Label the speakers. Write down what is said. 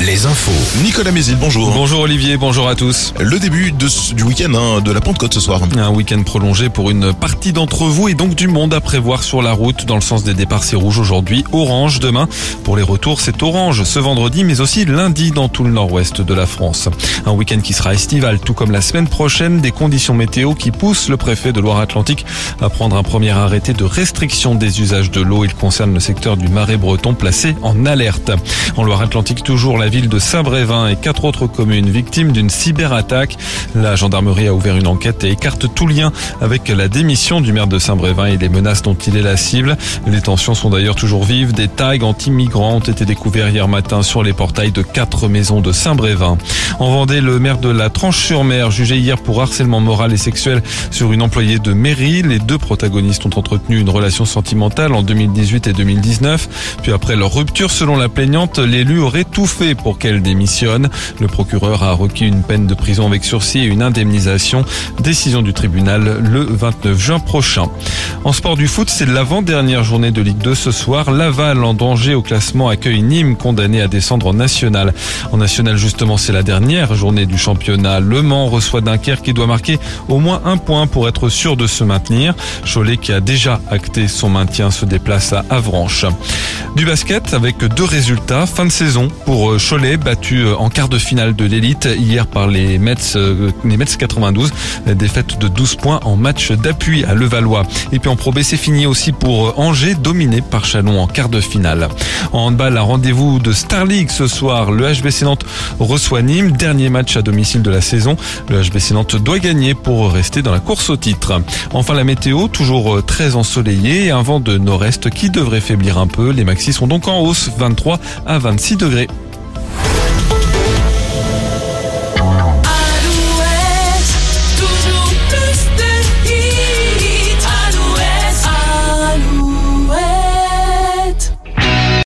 Speaker 1: les infos.
Speaker 2: Nicolas Mézil, bonjour.
Speaker 3: Bonjour Olivier, bonjour à tous.
Speaker 2: Le début de du week-end hein, de la Pentecôte ce soir.
Speaker 3: Un week-end prolongé pour une partie d'entre vous et donc du monde à prévoir sur la route. Dans le sens des départs, c'est rouge aujourd'hui, orange demain. Pour les retours, c'est orange ce vendredi, mais aussi lundi dans tout le nord-ouest de la France. Un week-end qui sera estival, tout comme la semaine prochaine, des conditions météo qui poussent le préfet de Loire-Atlantique à prendre un premier arrêté de restriction des usages de l'eau. Il concerne le secteur du marais breton placé en alerte. En Loire-Atlantique, toujours la ville de Saint-Brévin et quatre autres communes victimes d'une cyberattaque. La gendarmerie a ouvert une enquête et écarte tout lien avec la démission du maire de Saint-Brévin et les menaces dont il est la cible. Les tensions sont d'ailleurs toujours vives. Des tags anti-migrants ont été découverts hier matin sur les portails de quatre maisons de Saint-Brévin. En Vendée, le maire de la Tranche-sur-Mer, jugé hier pour harcèlement moral et sexuel sur une employée de mairie. Les deux protagonistes ont entretenu une relation sentimentale en 2018 et 2019. Puis après leur rupture, selon la plaignante, l'élu aurait tout fait pour qu'elle démissionne. Le procureur a requis une peine de prison avec sursis et une indemnisation. Décision du tribunal le 29 juin prochain. En sport du foot, c'est l'avant-dernière journée de Ligue 2 ce soir. Laval en danger au classement accueille Nîmes condamné à descendre en national. En national justement, c'est la dernière journée du championnat. Le Mans reçoit Dunkerque qui doit marquer au moins un point pour être sûr de se maintenir. Cholet qui a déjà acté son maintien se déplace à Avranches. Du basket avec deux résultats. Fin de saison pour euh, Cholet, battu euh, en quart de finale de l'élite hier par les Mets, euh, les Mets 92. Défaite de 12 points en match d'appui à Levallois. Et puis en Pro B, c'est fini aussi pour Angers, dominé par Chalon en quart de finale. En handball, un rendez-vous de Star League ce soir. Le HBC Nantes reçoit Nîmes, dernier match à domicile de la saison. Le HBC Nantes doit gagner pour rester dans la course au titre. Enfin, la météo, toujours très ensoleillée un vent de nord-est qui devrait faiblir un peu. Les maxis sont donc en hausse, 23 à 26 degrés.